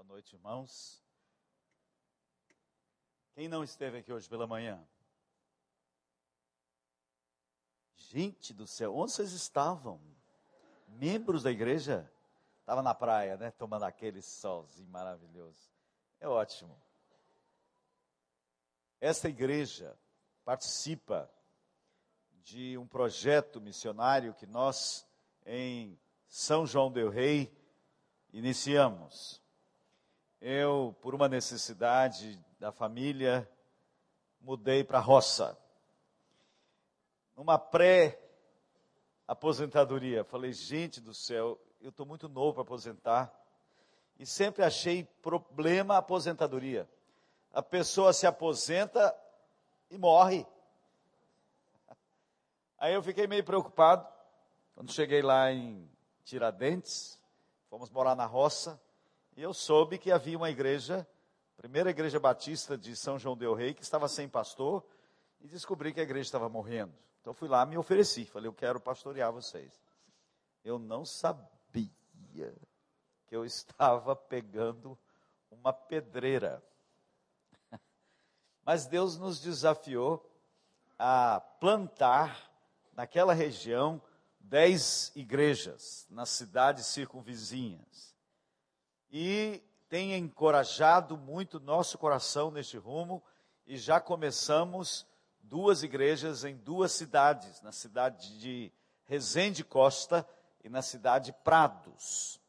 Boa noite, irmãos. Quem não esteve aqui hoje pela manhã? Gente do céu, onde vocês estavam? Membros da igreja? Estava na praia, né? Tomando aquele solzinho maravilhoso. É ótimo. Esta igreja participa de um projeto missionário que nós, em São João Del Rei, iniciamos. Eu, por uma necessidade da família, mudei para a roça. Numa pré-aposentadoria, falei, gente do céu, eu estou muito novo para aposentar. E sempre achei problema a aposentadoria. A pessoa se aposenta e morre. Aí eu fiquei meio preocupado. Quando cheguei lá em Tiradentes, fomos morar na roça, e eu soube que havia uma igreja primeira igreja batista de São João del Rei, que estava sem pastor, e descobri que a igreja estava morrendo. Então fui lá, me ofereci, falei, eu quero pastorear vocês. Eu não sabia que eu estava pegando uma pedreira. Mas Deus nos desafiou a plantar naquela região dez igrejas nas cidades circunvizinhas. E tem encorajado muito nosso coração neste rumo e já começamos duas igrejas em duas cidades, na cidade de Resende Costa e na cidade de Prados.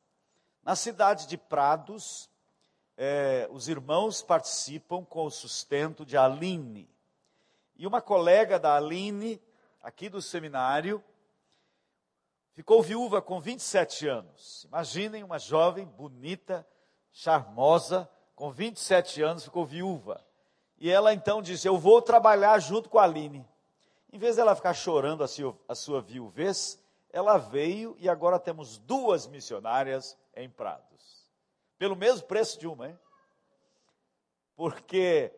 Na cidade de Prados, é, os irmãos participam com o sustento de Aline. E uma colega da Aline, aqui do seminário, ficou viúva com 27 anos. Imaginem uma jovem bonita, charmosa, com 27 anos, ficou viúva. E ela então disse: Eu vou trabalhar junto com a Aline. Em vez dela ficar chorando a sua, a sua viuvez, ela veio e agora temos duas missionárias em Prados. Pelo mesmo preço de uma, hein? Porque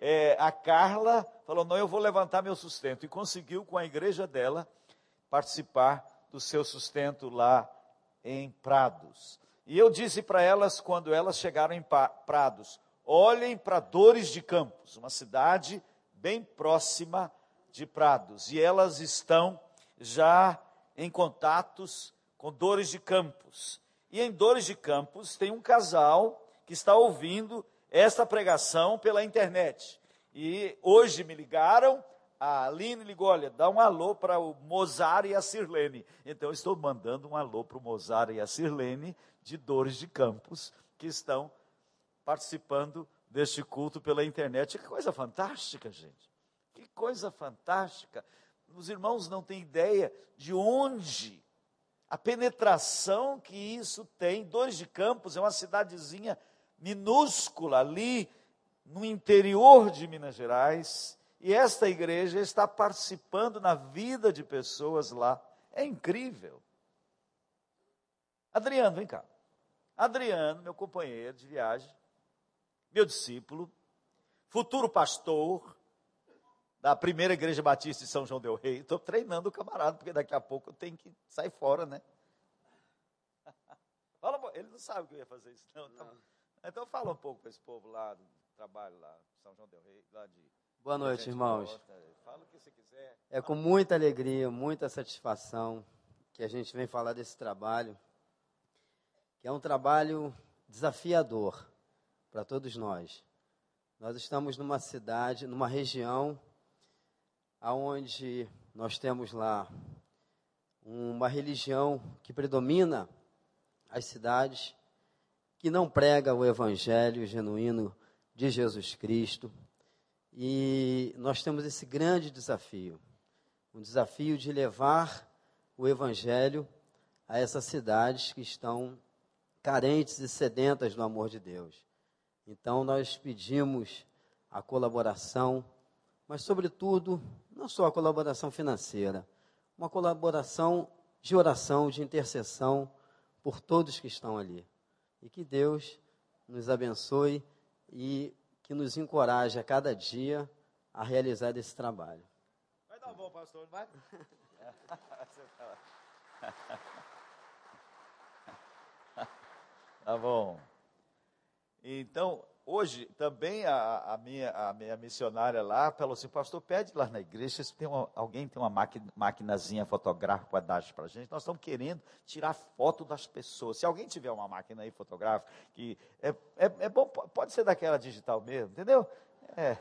é, a Carla falou: Não, eu vou levantar meu sustento. E conseguiu, com a igreja dela, participar do seu sustento lá em Prados. E eu disse para elas, quando elas chegaram em Prados, olhem para Dores de Campos, uma cidade bem próxima de Prados. E elas estão já em contatos com Dores de Campos. E em Dores de Campos tem um casal que está ouvindo esta pregação pela internet. E hoje me ligaram, a Aline ligou, olha, dá um alô para o Mozart e a Sirlene. Então estou mandando um alô para o Mozart e a Sirlene, de Dores de Campos que estão participando deste culto pela internet. Que coisa fantástica, gente. Que coisa fantástica. Os irmãos não têm ideia de onde a penetração que isso tem. Dores de Campos é uma cidadezinha minúscula ali no interior de Minas Gerais. E esta igreja está participando na vida de pessoas lá. É incrível. Adriano, vem cá. Adriano, meu companheiro de viagem, meu discípulo, futuro pastor da primeira igreja batista de São João del Rei. Estou treinando o camarada, porque daqui a pouco eu tenho que sair fora, né? Fala, ele não sabe que eu ia fazer isso, não. Então, então fala um pouco para esse povo lá do trabalho lá, São João del Rei, lá de. Boa noite, irmãos. É com muita alegria, muita satisfação que a gente vem falar desse trabalho que é um trabalho desafiador para todos nós. Nós estamos numa cidade, numa região aonde nós temos lá uma religião que predomina as cidades, que não prega o evangelho genuíno de Jesus Cristo. E nós temos esse grande desafio, um desafio de levar o evangelho a essas cidades que estão carentes e sedentas do amor de Deus. Então nós pedimos a colaboração, mas sobretudo, não só a colaboração financeira, uma colaboração de oração, de intercessão por todos que estão ali. E que Deus nos abençoe e que nos encoraje a cada dia a realizar esse trabalho. Vai dar bom, pastor, vai? Tá bom. Então, hoje, também a, a, minha, a minha missionária lá falou assim, pastor, pede lá na igreja se tem uma, alguém tem uma maquinazinha fotográfica para dar para a gente. Nós estamos querendo tirar foto das pessoas. Se alguém tiver uma máquina aí fotográfica, que é, é, é bom, pode ser daquela digital mesmo, entendeu? É.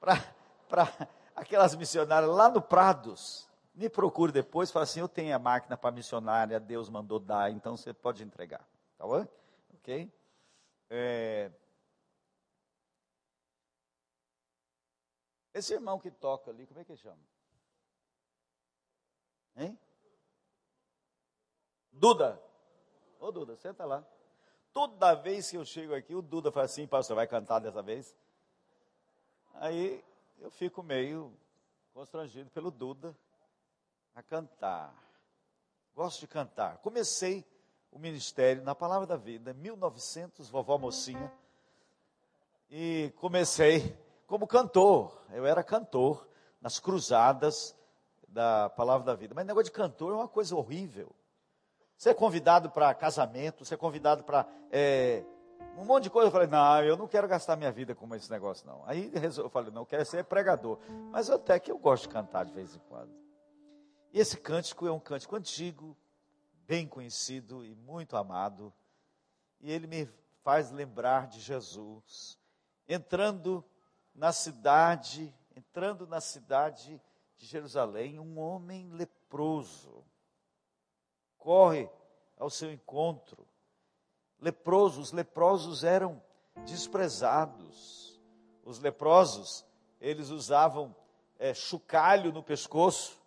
Para aquelas missionárias lá no Prados, me procure depois, fala assim, eu tenho a máquina para missionária, Deus mandou dar, então você pode entregar. Tá bom? Ok? É... Esse irmão que toca ali, como é que ele chama? Hein? Duda. Ô Duda, senta lá. Toda vez que eu chego aqui, o Duda fala assim, pastor, vai cantar dessa vez? Aí eu fico meio constrangido pelo Duda a cantar. Gosto de cantar. Comecei o ministério na Palavra da Vida, 1900, vovó mocinha, e comecei como cantor. Eu era cantor nas cruzadas da Palavra da Vida. Mas negócio de cantor é uma coisa horrível. Você é convidado para casamento, você é convidado para é, um monte de coisa. Eu falei, não, eu não quero gastar minha vida com esse negócio, não. Aí eu falei, não, eu quero ser pregador. Mas até que eu gosto de cantar de vez em quando. E esse cântico é um cântico antigo, bem conhecido e muito amado, e ele me faz lembrar de Jesus entrando na cidade, entrando na cidade de Jerusalém, um homem leproso corre ao seu encontro. Leprosos, os leprosos eram desprezados. Os leprosos, eles usavam é, chocalho no pescoço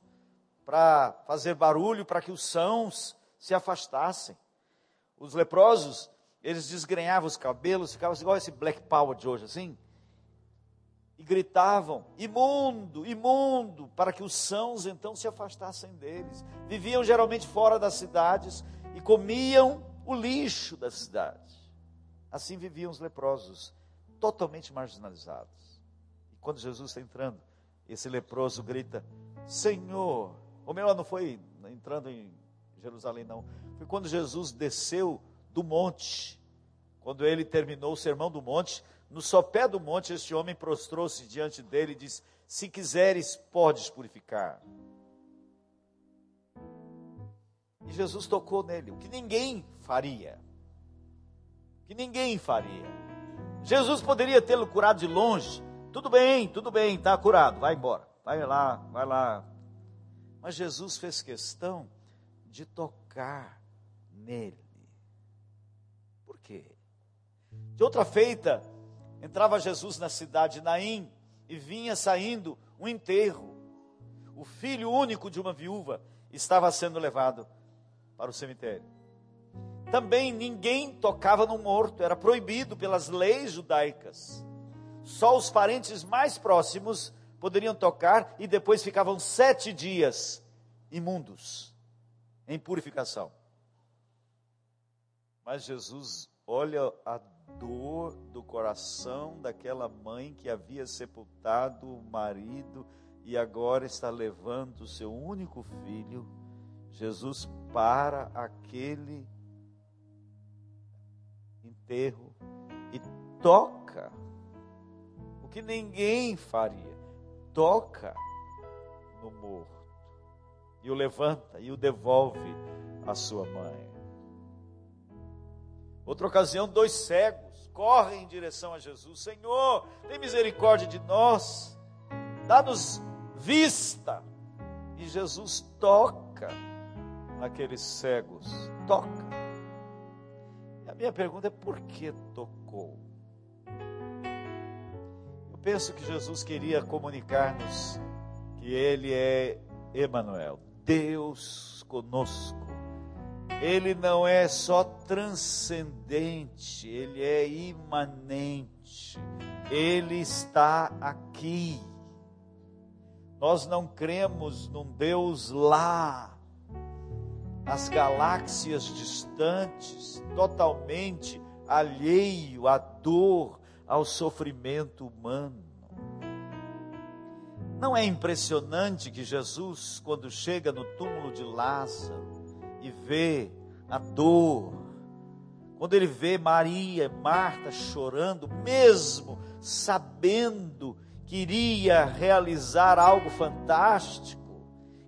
para fazer barulho, para que os sãos se afastassem. Os leprosos, eles desgrenhavam os cabelos, ficavam igual esse black power de hoje, assim, e gritavam: imundo, imundo, para que os sãos então se afastassem deles. Viviam geralmente fora das cidades e comiam o lixo da cidade. Assim viviam os leprosos, totalmente marginalizados. E quando Jesus está entrando, esse leproso grita: Senhor, ou melhor, não foi entrando em Jerusalém, não. Foi quando Jesus desceu do monte. Quando ele terminou o sermão do monte, no sopé do monte, este homem prostrou-se diante dele e disse: Se quiseres, podes purificar. E Jesus tocou nele, o que ninguém faria. O que ninguém faria. Jesus poderia tê-lo curado de longe. Tudo bem, tudo bem, está curado, vai embora. Vai lá, vai lá. Mas Jesus fez questão de tocar nele. Por quê? De outra feita, entrava Jesus na cidade de Naim e vinha saindo um enterro. O filho único de uma viúva estava sendo levado para o cemitério. Também ninguém tocava no morto, era proibido pelas leis judaicas. Só os parentes mais próximos poderiam tocar e depois ficavam sete dias imundos em purificação. Mas Jesus olha a dor do coração daquela mãe que havia sepultado o marido e agora está levando o seu único filho. Jesus para aquele enterro e toca o que ninguém faria, toca no morto e o levanta e o devolve à sua mãe. Outra ocasião, dois cegos correm em direção a Jesus: Senhor, tem misericórdia de nós, dá-nos vista. E Jesus toca naqueles cegos, toca. E a minha pergunta é: por que tocou? Eu penso que Jesus queria comunicar-nos que Ele é Emanuel, Deus conosco. Ele não é só transcendente, ele é imanente. Ele está aqui. Nós não cremos num Deus lá, nas galáxias distantes, totalmente alheio à dor, ao sofrimento humano. Não é impressionante que Jesus, quando chega no túmulo de Lázaro e vê a dor, quando ele vê Maria e Marta chorando, mesmo sabendo que iria realizar algo fantástico,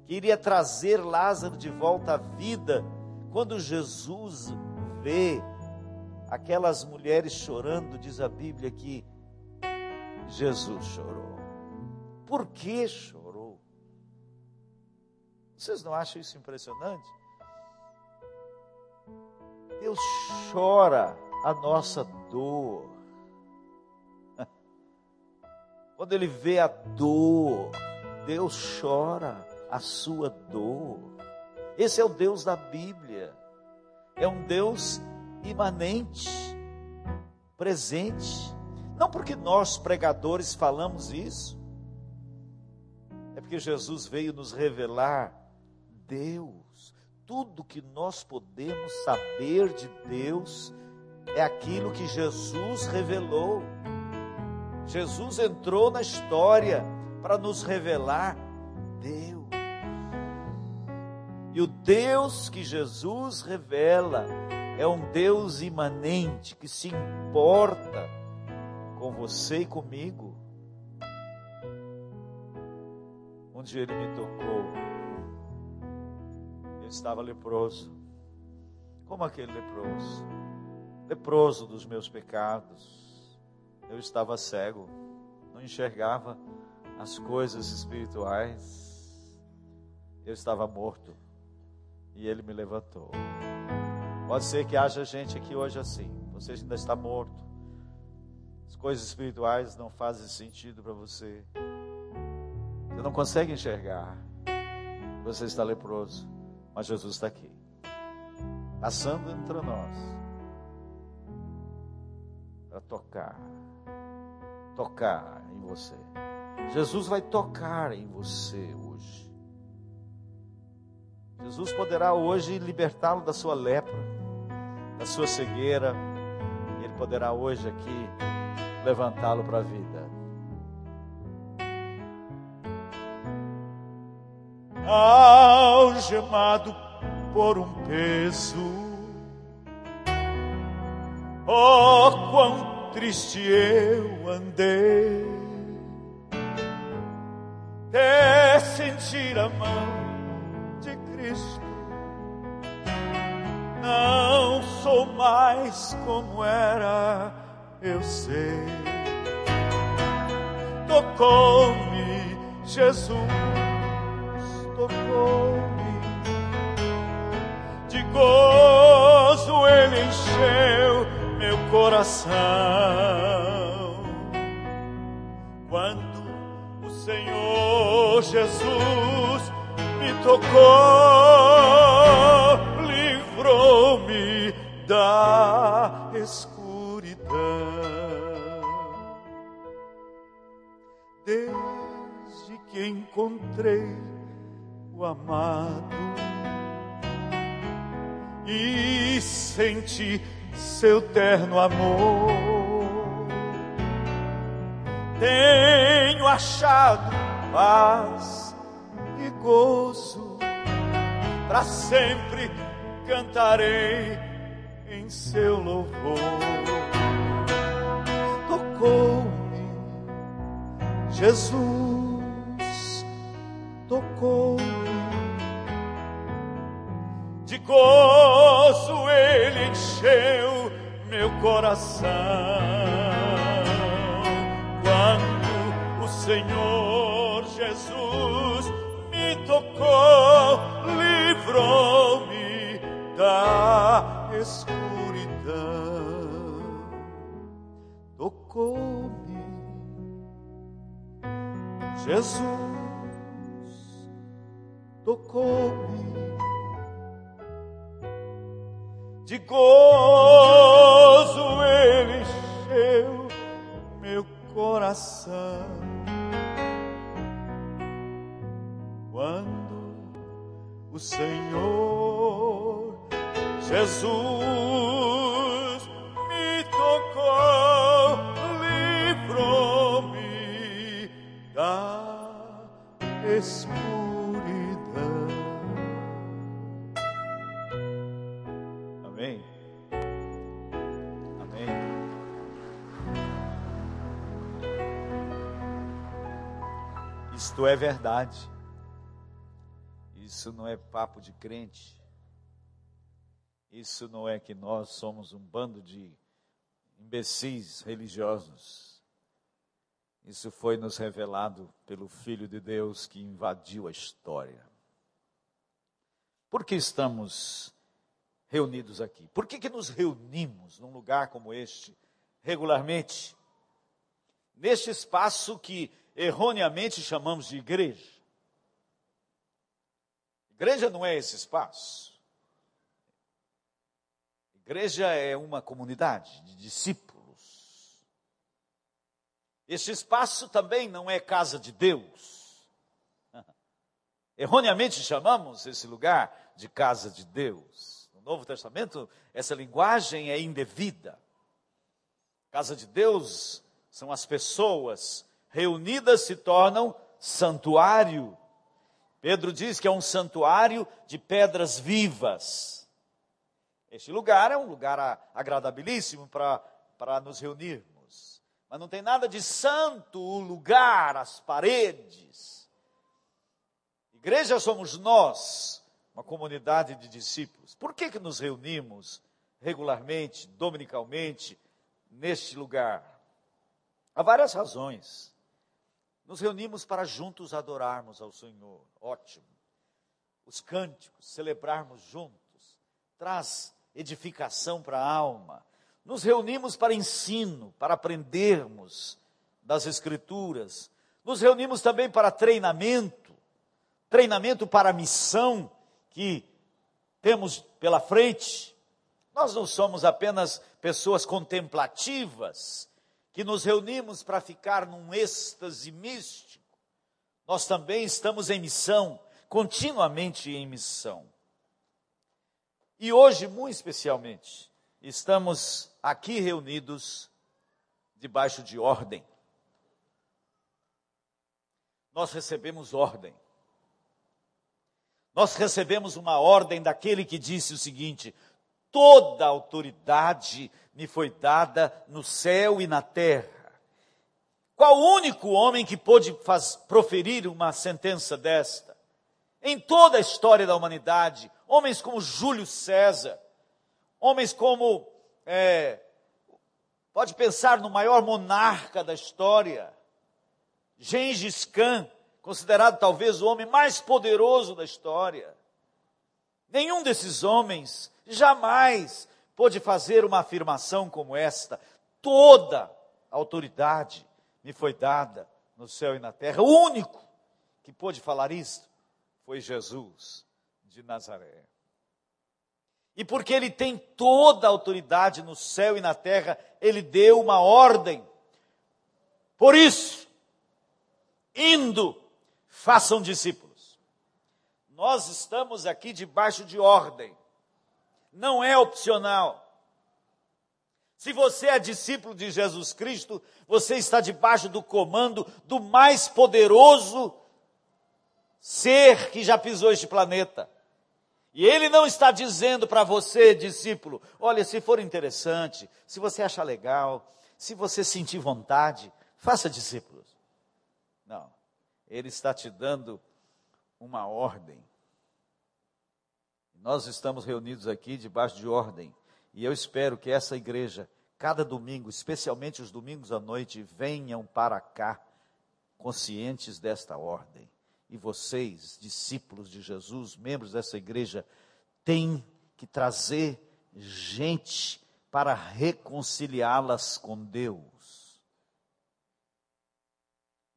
que iria trazer Lázaro de volta à vida, quando Jesus vê aquelas mulheres chorando, diz a Bíblia que Jesus chorou. Por que chorou? Vocês não acham isso impressionante? Deus chora a nossa dor. Quando Ele vê a dor, Deus chora a sua dor. Esse é o Deus da Bíblia. É um Deus imanente, presente. Não porque nós pregadores falamos isso, porque Jesus veio nos revelar Deus tudo que nós podemos saber de Deus é aquilo que Jesus revelou. Jesus entrou na história para nos revelar Deus. E o Deus que Jesus revela é um Deus imanente que se importa com você e comigo. Um dia ele me tocou estava leproso. Como aquele leproso? Leproso dos meus pecados. Eu estava cego, não enxergava as coisas espirituais. Eu estava morto e ele me levantou. Pode ser que haja gente aqui hoje assim. Você ainda está morto. As coisas espirituais não fazem sentido para você. Você não consegue enxergar. Você está leproso. Mas Jesus está aqui, passando entre nós, para tocar, tocar em você. Jesus vai tocar em você hoje. Jesus poderá hoje libertá-lo da sua lepra, da sua cegueira. E Ele poderá hoje aqui levantá-lo para a vida. Algemado por um peso. Oh, quão triste eu andei, até sentir a mão de Cristo. Não sou mais como era, eu sei. Tocou-me Jesus tocou-me, de gozo ele encheu meu coração. Quando o Senhor Jesus me tocou, livrou-me da escuridão. Desde que encontrei o amado e senti seu terno amor. Tenho achado paz e gozo, para sempre cantarei em seu louvor. Tocou-me Jesus, tocou-me de gozo ele encheu meu coração. Quando o Senhor Jesus me tocou, livrou-me da escuridão. Tocou-me, Jesus de verdade. Isso não é papo de crente. Isso não é que nós somos um bando de imbecis religiosos. Isso foi nos revelado pelo Filho de Deus que invadiu a história. Por que estamos reunidos aqui? Por que, que nos reunimos num lugar como este, regularmente? Neste espaço que erroneamente chamamos de igreja. Igreja não é esse espaço. Igreja é uma comunidade de discípulos. Este espaço também não é casa de Deus. Erroneamente chamamos esse lugar de casa de Deus. No Novo Testamento, essa linguagem é indevida. Casa de Deus são as pessoas reunidas se tornam santuário. Pedro diz que é um santuário de pedras vivas. Este lugar é um lugar agradabilíssimo para nos reunirmos. Mas não tem nada de santo o lugar, as paredes. Igreja somos nós, uma comunidade de discípulos. Por que, que nos reunimos regularmente, dominicalmente, neste lugar? Há várias razões. Nos reunimos para juntos adorarmos ao Senhor. Ótimo. Os cânticos, celebrarmos juntos, traz edificação para a alma. Nos reunimos para ensino, para aprendermos das Escrituras. Nos reunimos também para treinamento, treinamento para a missão que temos pela frente. Nós não somos apenas pessoas contemplativas, que nos reunimos para ficar num êxtase místico. Nós também estamos em missão, continuamente em missão. E hoje, muito especialmente, estamos aqui reunidos debaixo de ordem. Nós recebemos ordem. Nós recebemos uma ordem daquele que disse o seguinte: toda autoridade me foi dada no céu e na terra. Qual o único homem que pôde faz, proferir uma sentença desta? Em toda a história da humanidade, homens como Júlio César, homens como, é, pode pensar no maior monarca da história, Gengis Khan, considerado talvez o homem mais poderoso da história. Nenhum desses homens jamais pôde fazer uma afirmação como esta. Toda autoridade me foi dada no céu e na terra. O único que pôde falar isto foi Jesus de Nazaré. E porque ele tem toda a autoridade no céu e na terra, ele deu uma ordem. Por isso, indo, façam discípulos. Nós estamos aqui debaixo de ordem. Não é opcional. Se você é discípulo de Jesus Cristo, você está debaixo do comando do mais poderoso ser que já pisou este planeta. E ele não está dizendo para você, discípulo, olha, se for interessante, se você achar legal, se você sentir vontade, faça discípulos. Não. Ele está te dando uma ordem. Nós estamos reunidos aqui debaixo de ordem. E eu espero que essa igreja, cada domingo, especialmente os domingos à noite, venham para cá conscientes desta ordem e vocês, discípulos de Jesus, membros dessa igreja, têm que trazer gente para reconciliá-las com Deus.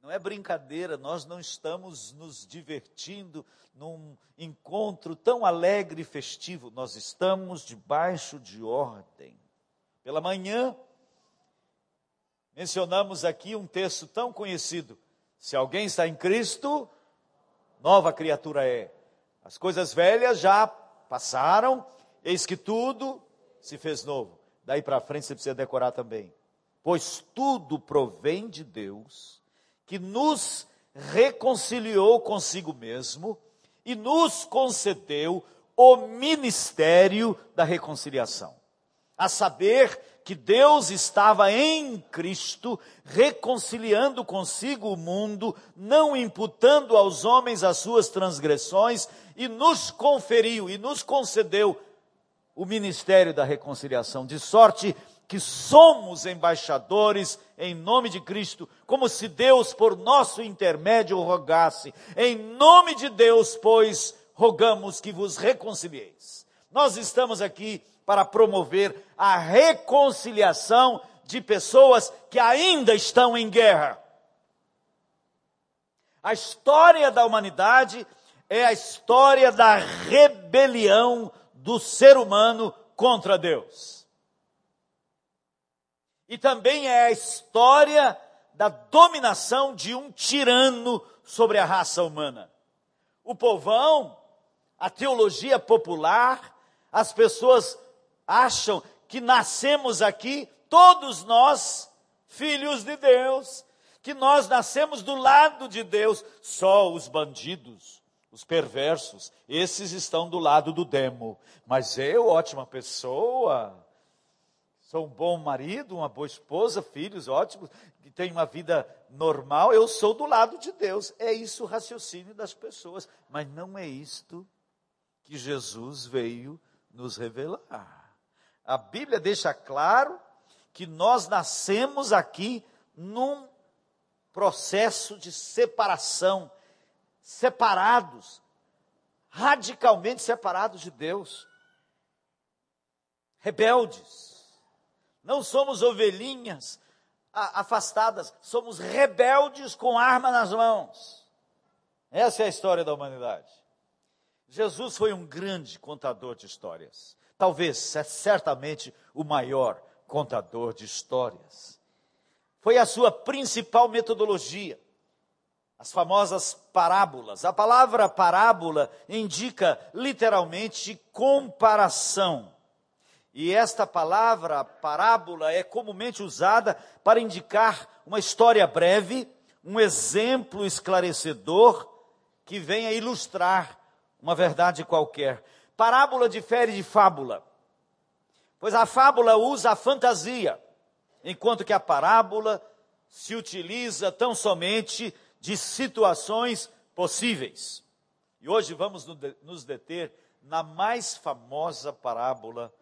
Não é brincadeira, nós não estamos nos divertindo num encontro tão alegre e festivo, nós estamos debaixo de ordem. Pela manhã, mencionamos aqui um texto tão conhecido: se alguém está em Cristo, nova criatura é. As coisas velhas já passaram, eis que tudo se fez novo. Daí para frente você precisa decorar também. Pois tudo provém de Deus, que nos reconciliou consigo mesmo e nos concedeu o ministério da reconciliação. A saber, que Deus estava em Cristo, reconciliando consigo o mundo, não imputando aos homens as suas transgressões, e nos conferiu e nos concedeu o ministério da reconciliação, de sorte que somos embaixadores em nome de Cristo, como se Deus por nosso intermédio rogasse. Em nome de Deus, pois, rogamos que vos reconcilieis. Nós estamos aqui para promover a reconciliação de pessoas que ainda estão em guerra. A história da humanidade é a história da rebelião do ser humano contra Deus. E também é a história da dominação de um tirano sobre a raça humana. O povão, a teologia popular, as pessoas acham que nascemos aqui, todos nós, filhos de Deus, que nós nascemos do lado de Deus, só os bandidos, os perversos, esses estão do lado do demo. Mas eu, ótima pessoa, sou um bom marido, uma boa esposa, filhos ótimos, que tenho uma vida normal, eu sou do lado de Deus. É isso o raciocínio das pessoas, mas não é isto que Jesus veio nos revelar. A Bíblia deixa claro que nós nascemos aqui num processo de separação separados, radicalmente separados de Deus, rebeldes. Não somos ovelhinhas afastadas, somos rebeldes com arma nas mãos. Essa é a história da humanidade. Jesus foi um grande contador de histórias. Talvez, é certamente, o maior contador de histórias. Foi a sua principal metodologia as famosas parábolas. A palavra parábola indica literalmente comparação. E esta palavra parábola é comumente usada para indicar uma história breve, um exemplo esclarecedor que venha ilustrar uma verdade qualquer. Parábola difere de fábula, pois a fábula usa a fantasia, enquanto que a parábola se utiliza tão somente de situações possíveis. E hoje vamos nos deter na mais famosa parábola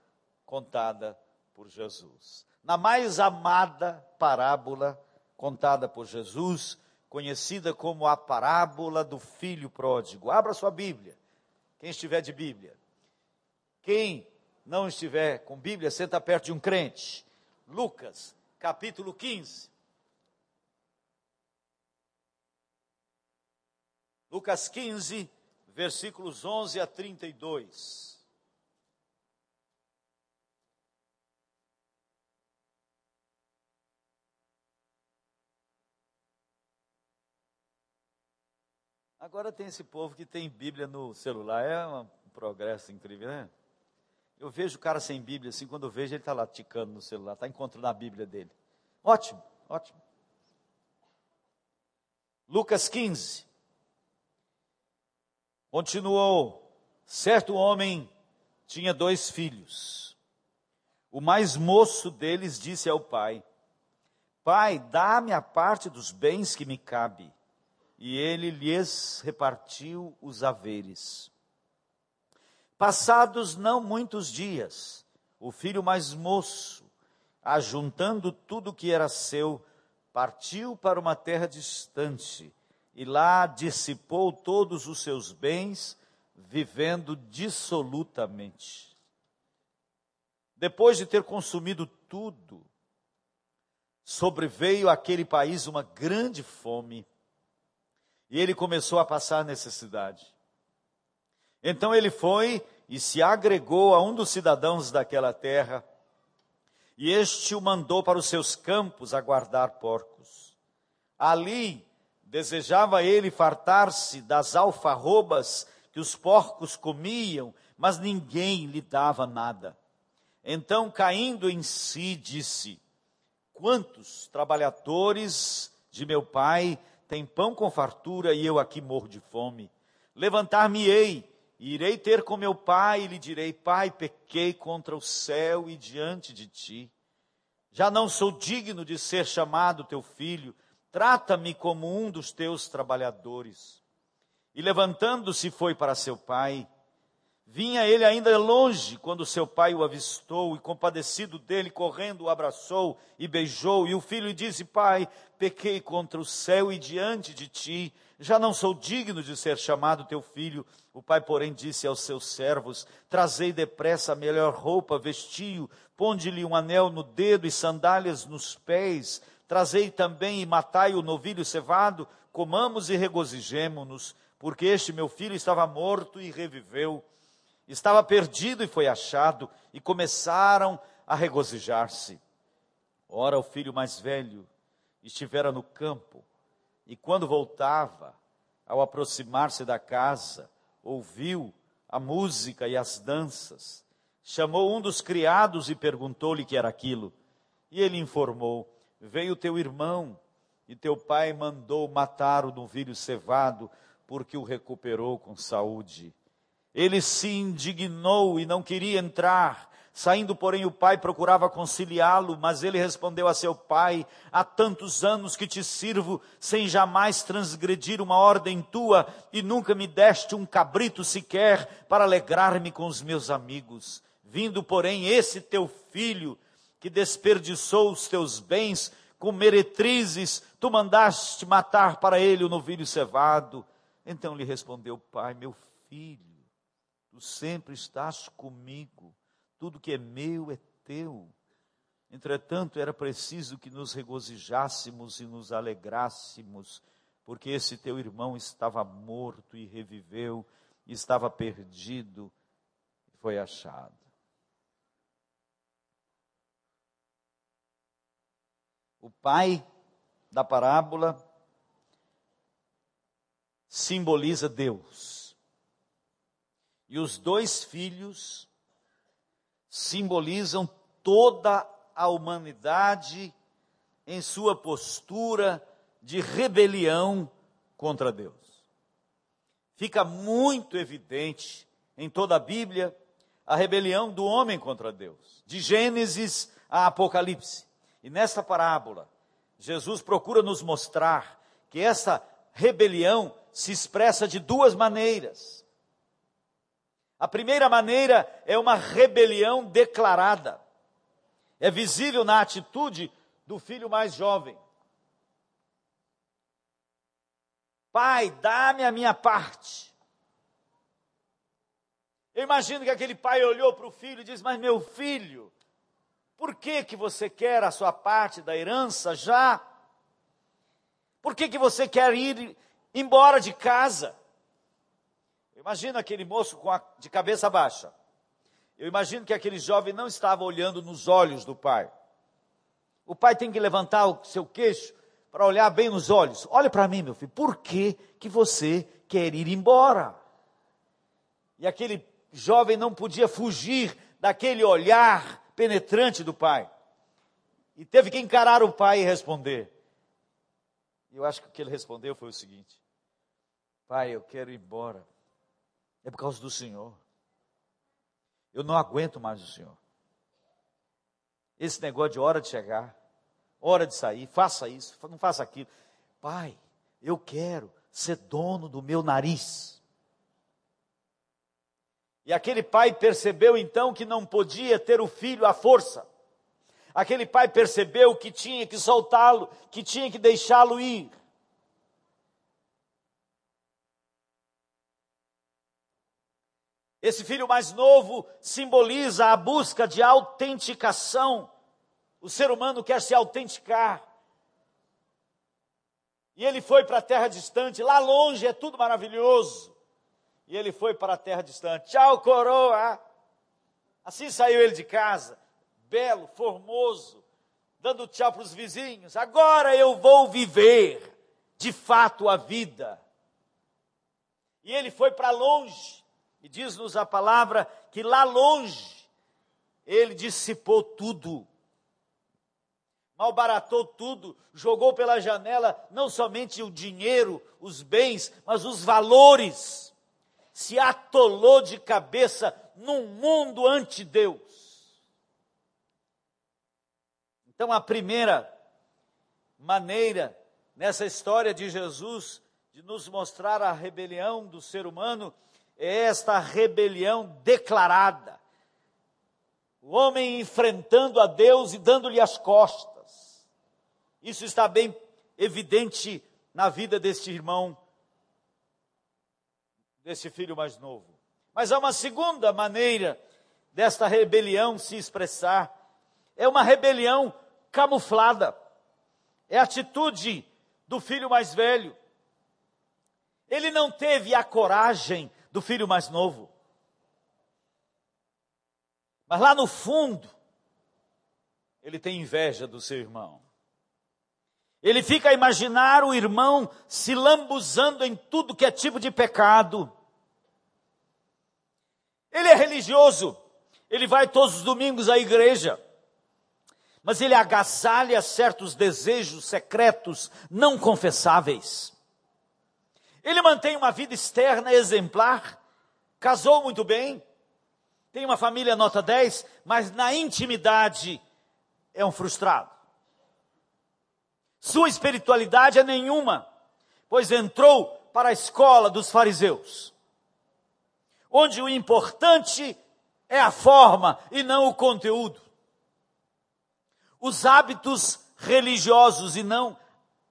contada por Jesus. Na mais amada parábola contada por Jesus, conhecida como a parábola do filho pródigo. Abra sua Bíblia. Quem estiver de Bíblia. Quem não estiver com Bíblia, senta perto de um crente. Lucas, capítulo 15. Lucas 15, versículos 11 a 32. Agora tem esse povo que tem Bíblia no celular, é um progresso incrível, né? Eu vejo o cara sem Bíblia, assim, quando eu vejo ele está lá ticando no celular, está encontrando a Bíblia dele. Ótimo, ótimo. Lucas 15, Continuou: certo homem tinha dois filhos. O mais moço deles disse ao pai: Pai, dá-me a parte dos bens que me cabe. E ele lhes repartiu os haveres. Passados não muitos dias, o filho mais moço, ajuntando tudo que era seu, partiu para uma terra distante e lá dissipou todos os seus bens, vivendo dissolutamente. Depois de ter consumido tudo, sobreveio àquele país uma grande fome, e ele começou a passar necessidade. Então ele foi e se agregou a um dos cidadãos daquela terra, e este o mandou para os seus campos a guardar porcos. Ali Desejava ele fartar-se das alfarrobas que os porcos comiam, mas ninguém lhe dava nada. Então, caindo em si, disse: Quantos trabalhadores de meu pai têm pão com fartura e eu aqui morro de fome? Levantar-me-ei, irei ter com meu pai e lhe direi: Pai, pequei contra o céu e diante de ti. Já não sou digno de ser chamado teu filho, trata-me como um dos teus trabalhadores. E levantando-se foi para seu pai. Vinha ele ainda longe quando seu pai o avistou e, compadecido dele, correndo, o abraçou e beijou. E o filho disse: Pai, pequei contra o céu e diante de ti, já não sou digno de ser chamado teu filho. O pai, porém, disse aos seus servos: Trazei depressa a melhor roupa, vestiu, ponde-lhe um anel no dedo e sandálias nos pés. Trazei também e matai o novilho cevado, comamos e regozijemo-nos, porque este meu filho estava morto e reviveu Estava perdido e foi achado, e começaram a regozijar-se. Ora, o filho mais velho estivera no campo, e quando voltava, ao aproximar-se da casa, ouviu a música e as danças. Chamou um dos criados e perguntou-lhe que era aquilo. E ele informou: Veio teu irmão, e teu pai mandou matar o novilho cevado, porque o recuperou com saúde. Ele se indignou e não queria entrar. Saindo, porém, o pai procurava conciliá-lo, mas ele respondeu a seu pai: Há tantos anos que te sirvo, sem jamais transgredir uma ordem tua, e nunca me deste um cabrito sequer para alegrar-me com os meus amigos. Vindo, porém, esse teu filho, que desperdiçou os teus bens com meretrizes, tu mandaste matar para ele o novilho cevado. Então lhe respondeu o pai: Meu filho, Tu sempre estás comigo, tudo que é meu é teu. Entretanto, era preciso que nos regozijássemos e nos alegrássemos, porque esse teu irmão estava morto e reviveu, estava perdido e foi achado. O pai da parábola simboliza Deus. E os dois filhos simbolizam toda a humanidade em sua postura de rebelião contra Deus. Fica muito evidente em toda a Bíblia a rebelião do homem contra Deus, de Gênesis a Apocalipse. E nesta parábola, Jesus procura nos mostrar que essa rebelião se expressa de duas maneiras. A primeira maneira é uma rebelião declarada. É visível na atitude do filho mais jovem. Pai, dá-me a minha parte. Eu imagino que aquele pai olhou para o filho e disse: Mas meu filho, por que, que você quer a sua parte da herança já? Por que, que você quer ir embora de casa? Imagina aquele moço a, de cabeça baixa. Eu imagino que aquele jovem não estava olhando nos olhos do pai. O pai tem que levantar o seu queixo para olhar bem nos olhos. Olha para mim, meu filho, por que, que você quer ir embora? E aquele jovem não podia fugir daquele olhar penetrante do pai. E teve que encarar o pai e responder. E eu acho que o que ele respondeu foi o seguinte: Pai, eu quero ir embora é por causa do Senhor. Eu não aguento mais o Senhor. Esse negócio de hora de chegar, hora de sair, faça isso, não faça aquilo. Pai, eu quero ser dono do meu nariz. E aquele pai percebeu então que não podia ter o filho à força. Aquele pai percebeu que tinha que soltá-lo, que tinha que deixá-lo ir. Esse filho mais novo simboliza a busca de autenticação. O ser humano quer se autenticar. E ele foi para a terra distante, lá longe é tudo maravilhoso. E ele foi para a terra distante. Tchau, coroa! Assim saiu ele de casa, belo, formoso, dando tchau para os vizinhos. Agora eu vou viver de fato a vida. E ele foi para longe. E diz-nos a palavra que lá longe ele dissipou tudo, malbaratou tudo, jogou pela janela não somente o dinheiro, os bens, mas os valores. Se atolou de cabeça num mundo ante Deus. Então, a primeira maneira nessa história de Jesus de nos mostrar a rebelião do ser humano é esta rebelião declarada. O homem enfrentando a Deus e dando-lhe as costas. Isso está bem evidente na vida deste irmão, desse filho mais novo. Mas há uma segunda maneira desta rebelião se expressar. É uma rebelião camuflada. É a atitude do filho mais velho. Ele não teve a coragem do filho mais novo. Mas lá no fundo, ele tem inveja do seu irmão. Ele fica a imaginar o irmão se lambuzando em tudo que é tipo de pecado. Ele é religioso, ele vai todos os domingos à igreja, mas ele agasalha certos desejos secretos não confessáveis. Ele mantém uma vida externa exemplar, casou muito bem, tem uma família nota 10, mas na intimidade é um frustrado. Sua espiritualidade é nenhuma, pois entrou para a escola dos fariseus, onde o importante é a forma e não o conteúdo os hábitos religiosos e não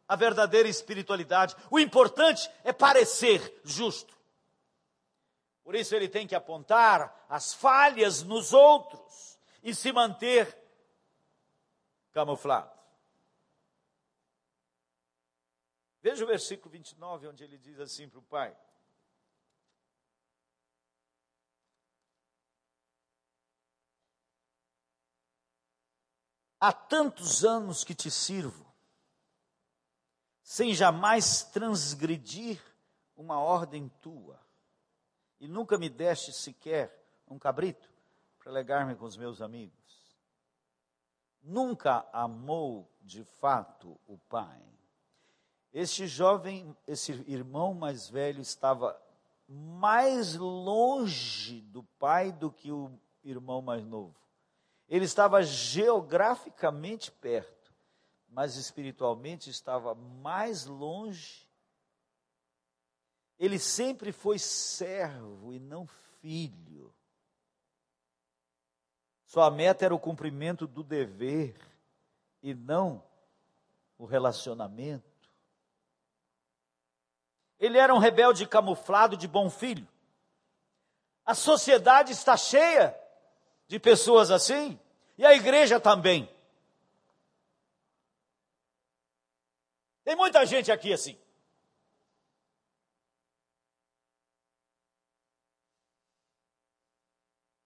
a verdadeira espiritualidade. O importante é parecer justo. Por isso ele tem que apontar as falhas nos outros e se manter camuflado. Veja o versículo 29, onde ele diz assim para o pai: Há tantos anos que te sirvo, sem jamais transgredir uma ordem tua, e nunca me deste sequer um cabrito para legar-me com os meus amigos. Nunca amou de fato o pai. Este jovem, esse irmão mais velho, estava mais longe do pai do que o irmão mais novo. Ele estava geograficamente perto, mas espiritualmente estava mais longe. Ele sempre foi servo e não filho. Sua meta era o cumprimento do dever e não o relacionamento. Ele era um rebelde camuflado de bom filho. A sociedade está cheia de pessoas assim. E a igreja também. Tem muita gente aqui assim.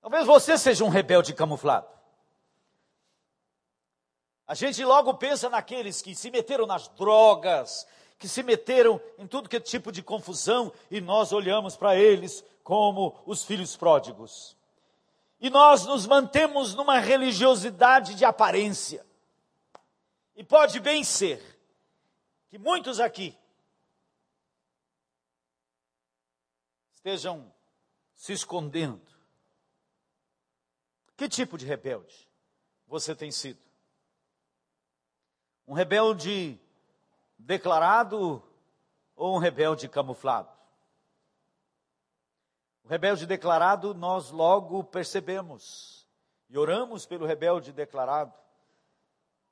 Talvez você seja um rebelde camuflado. A gente logo pensa naqueles que se meteram nas drogas, que se meteram em tudo que é tipo de confusão, e nós olhamos para eles como os filhos pródigos. E nós nos mantemos numa religiosidade de aparência. E pode bem ser que muitos aqui estejam se escondendo. Que tipo de rebelde você tem sido? Um rebelde declarado ou um rebelde camuflado? O rebelde declarado, nós logo percebemos e oramos pelo rebelde declarado,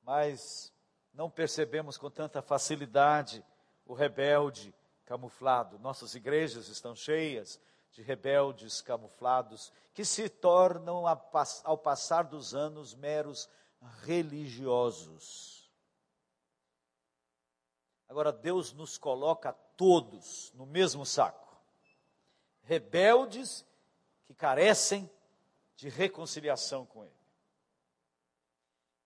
mas não percebemos com tanta facilidade o rebelde camuflado. Nossas igrejas estão cheias de rebeldes camuflados que se tornam, ao passar dos anos, meros religiosos. Agora, Deus nos coloca todos no mesmo saco rebeldes que carecem de reconciliação com Ele.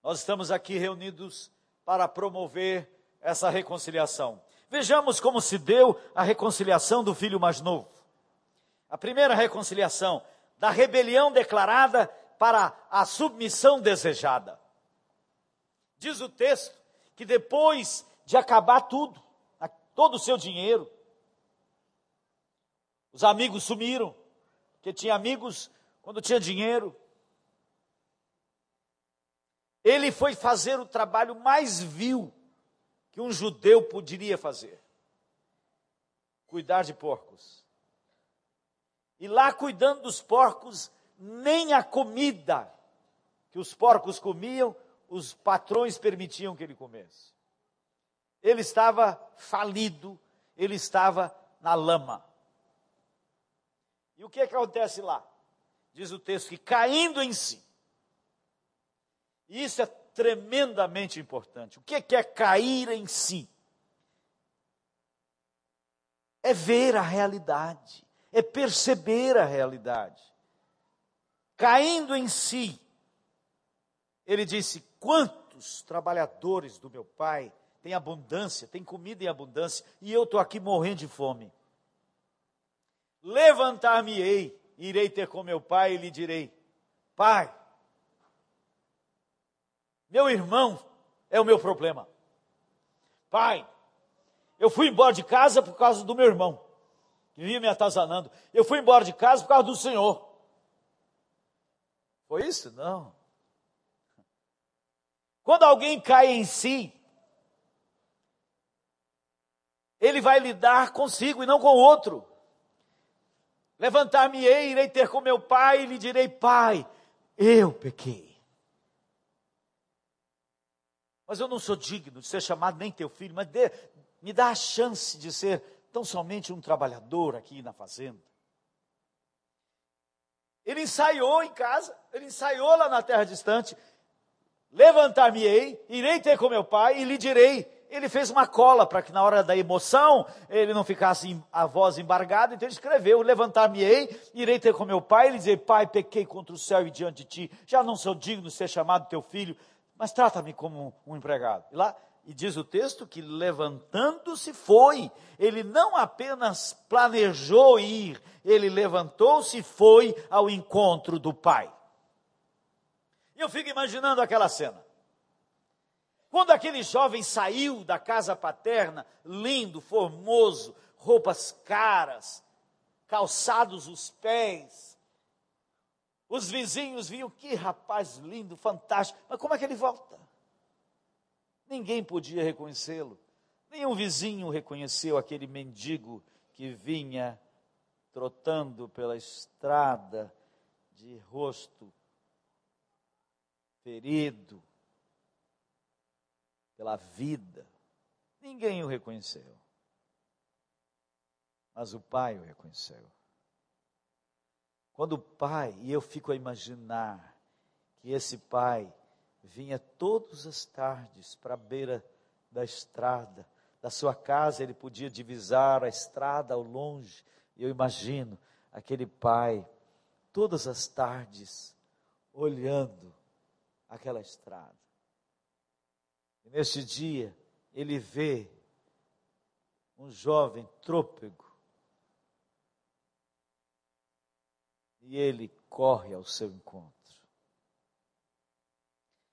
Nós estamos aqui reunidos para promover essa reconciliação. Vejamos como se deu a reconciliação do filho mais novo. A primeira reconciliação, da rebelião declarada para a submissão desejada. Diz o texto que depois de acabar tudo, todo o seu dinheiro, os amigos sumiram, porque tinha amigos quando tinha dinheiro. Ele foi fazer o trabalho mais vil que um judeu poderia fazer: cuidar de porcos. E lá, cuidando dos porcos, nem a comida que os porcos comiam, os patrões permitiam que ele comesse. Ele estava falido, ele estava na lama. E o que, acontece lá? Diz o texto que caindo em si. E isso é tremendamente importante. O que é, que é cair em si? É ver a realidade, é perceber a realidade. Caindo em si, ele disse: Quantos trabalhadores do meu pai têm abundância, têm comida em abundância, e eu estou aqui morrendo de fome. Levantar-me-ei, irei ter com meu pai e lhe direi: Pai, meu irmão é o meu problema. Pai, eu fui embora de casa por causa do meu irmão, que vinha me atazanando. Eu fui embora de casa por causa do Senhor. Foi isso? Não. Quando alguém cai em si, ele vai lidar consigo e não com o outro. Levantar-me-ei, irei ter com meu pai e lhe direi: Pai, eu pequei. Mas eu não sou digno de ser chamado nem teu filho, mas dê, me dá a chance de ser tão somente um trabalhador aqui na fazenda. Ele ensaiou em casa, ele ensaiou lá na terra distante, Levantar-me-ei, irei ter com meu pai e lhe direi. Ele fez uma cola para que na hora da emoção ele não ficasse a voz embargada, então ele escreveu: Levantar-me-ei, irei ter com meu pai e lhe dizer: Pai, pequei contra o céu e diante de ti, já não sou digno de ser chamado teu filho, mas trata-me como um empregado. E lá, e diz o texto que levantando-se foi. Ele não apenas planejou ir, ele levantou-se e foi ao encontro do pai. Eu fico imaginando aquela cena. Quando aquele jovem saiu da casa paterna, lindo, formoso, roupas caras, calçados os pés, os vizinhos viam que rapaz lindo, fantástico, mas como é que ele volta? Ninguém podia reconhecê-lo. Nenhum vizinho reconheceu aquele mendigo que vinha trotando pela estrada de rosto ferido pela vida. Ninguém o reconheceu. Mas o pai o reconheceu. Quando o pai, e eu fico a imaginar que esse pai vinha todas as tardes para a beira da estrada, da sua casa ele podia divisar a estrada ao longe. E eu imagino aquele pai, todas as tardes, olhando aquela estrada. E neste dia, ele vê um jovem trôpego e ele corre ao seu encontro.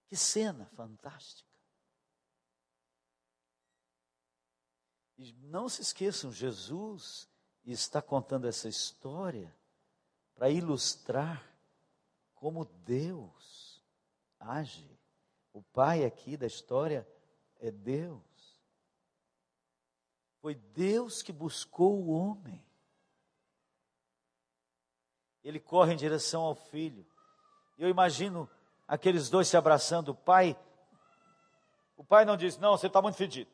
Que cena fantástica! E não se esqueçam, Jesus está contando essa história para ilustrar como Deus age. O pai aqui da história é Deus. Foi Deus que buscou o homem. Ele corre em direção ao filho. Eu imagino aqueles dois se abraçando. O pai, o pai não diz: Não, você está muito fedido.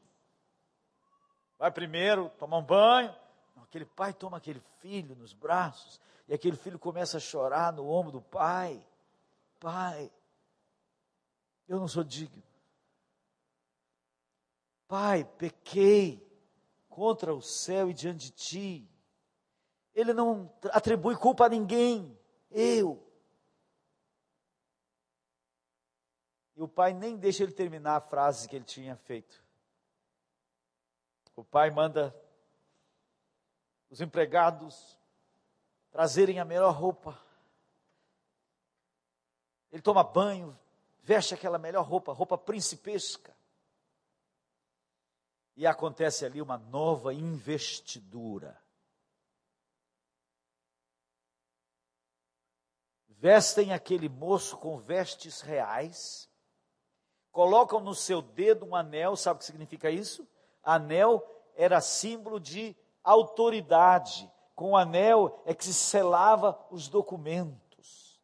Vai primeiro tomar um banho. Não, aquele pai toma aquele filho nos braços. E aquele filho começa a chorar no ombro do pai. Pai, eu não sou digno. Pai, pequei contra o céu e diante de ti. Ele não atribui culpa a ninguém, eu. E o pai nem deixa ele terminar a frase que ele tinha feito. O pai manda os empregados trazerem a melhor roupa. Ele toma banho, veste aquela melhor roupa, roupa principesca. E acontece ali uma nova investidura. Vestem aquele moço com vestes reais, colocam no seu dedo um anel, sabe o que significa isso? Anel era símbolo de autoridade. Com o anel é que se selava os documentos.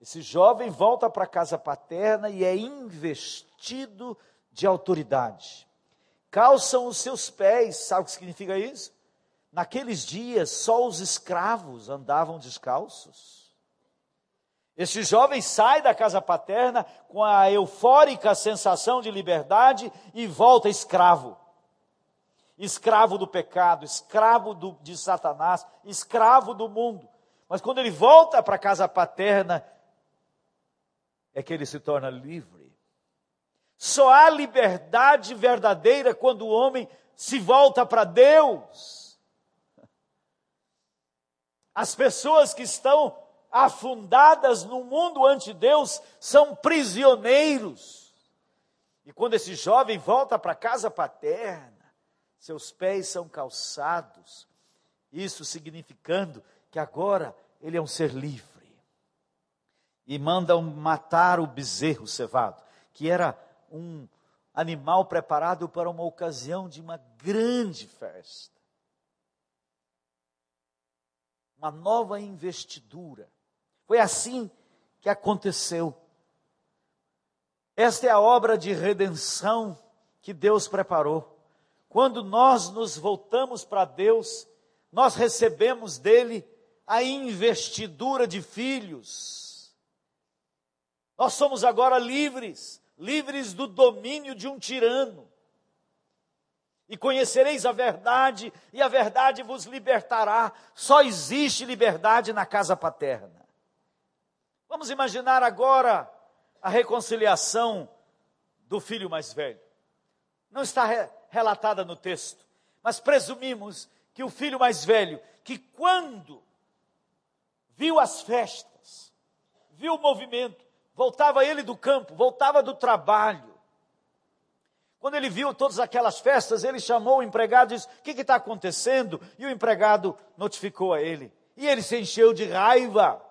Esse jovem volta para a casa paterna e é investido de autoridade. Calçam os seus pés, sabe o que significa isso? Naqueles dias, só os escravos andavam descalços. Este jovem sai da casa paterna com a eufórica sensação de liberdade e volta escravo. Escravo do pecado, escravo do, de Satanás, escravo do mundo. Mas quando ele volta para a casa paterna, é que ele se torna livre. Só há liberdade verdadeira quando o homem se volta para Deus. As pessoas que estão afundadas no mundo ante Deus são prisioneiros. E quando esse jovem volta para casa paterna, seus pés são calçados, isso significando que agora ele é um ser livre. E mandam matar o bezerro cevado, que era um animal preparado para uma ocasião de uma grande festa. uma nova investidura. Foi assim que aconteceu. Esta é a obra de redenção que Deus preparou. Quando nós nos voltamos para Deus, nós recebemos dele a investidura de filhos. Nós somos agora livres, livres do domínio de um tirano e conhecereis a verdade, e a verdade vos libertará. Só existe liberdade na casa paterna. Vamos imaginar agora a reconciliação do filho mais velho. Não está re relatada no texto, mas presumimos que o filho mais velho, que quando viu as festas, viu o movimento, voltava ele do campo, voltava do trabalho, quando ele viu todas aquelas festas, ele chamou o empregado e disse: O que está acontecendo? E o empregado notificou a ele. E ele se encheu de raiva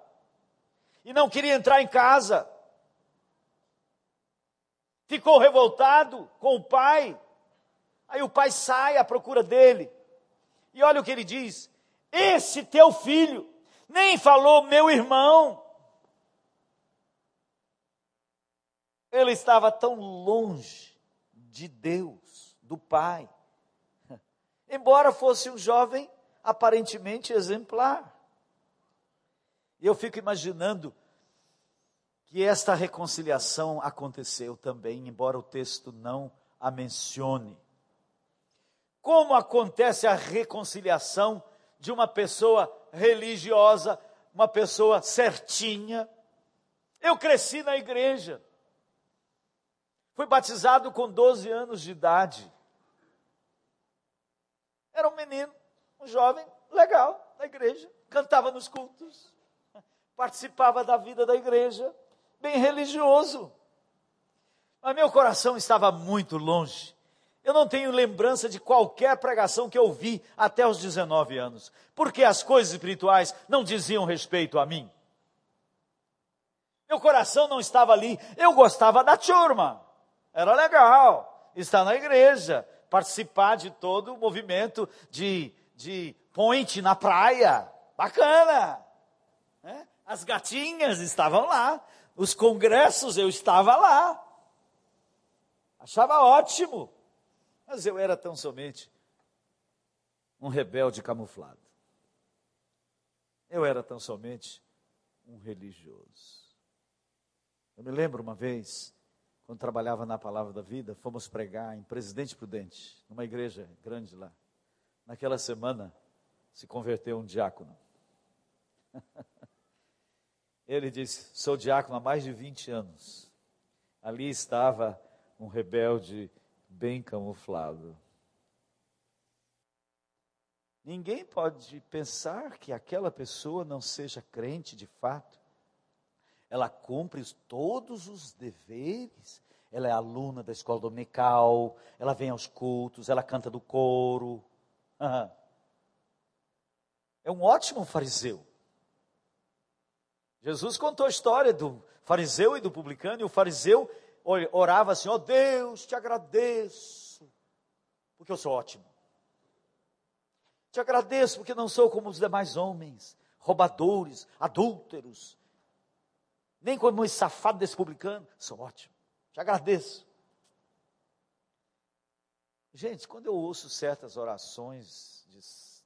e não queria entrar em casa. Ficou revoltado com o pai. Aí o pai sai à procura dele. E olha o que ele diz: Esse teu filho nem falou meu irmão. Ele estava tão longe de Deus, do Pai. Embora fosse um jovem aparentemente exemplar. Eu fico imaginando que esta reconciliação aconteceu também, embora o texto não a mencione. Como acontece a reconciliação de uma pessoa religiosa, uma pessoa certinha? Eu cresci na igreja. Fui batizado com 12 anos de idade. Era um menino, um jovem legal na igreja, cantava nos cultos, participava da vida da igreja, bem religioso. Mas meu coração estava muito longe. Eu não tenho lembrança de qualquer pregação que eu vi até os 19 anos, porque as coisas espirituais não diziam respeito a mim. Meu coração não estava ali. Eu gostava da turma. Era legal estar na igreja, participar de todo o movimento de, de point na praia. Bacana! As gatinhas estavam lá, os congressos eu estava lá. Achava ótimo. Mas eu era tão somente um rebelde camuflado. Eu era tão somente um religioso. Eu me lembro uma vez, quando trabalhava na Palavra da Vida, fomos pregar em Presidente Prudente, numa igreja grande lá. Naquela semana, se converteu um diácono. Ele disse: Sou diácono há mais de 20 anos. Ali estava um rebelde bem camuflado. Ninguém pode pensar que aquela pessoa não seja crente de fato ela cumpre todos os deveres. Ela é aluna da escola dominical, ela vem aos cultos, ela canta do coro. É um ótimo fariseu. Jesus contou a história do fariseu e do publicano, e o fariseu orava assim: ó oh Deus, te agradeço, porque eu sou ótimo. Te agradeço porque não sou como os demais homens, roubadores, adúlteros, nem como esse safado desse publicano. Sou ótimo. Te agradeço. Gente, quando eu ouço certas orações de,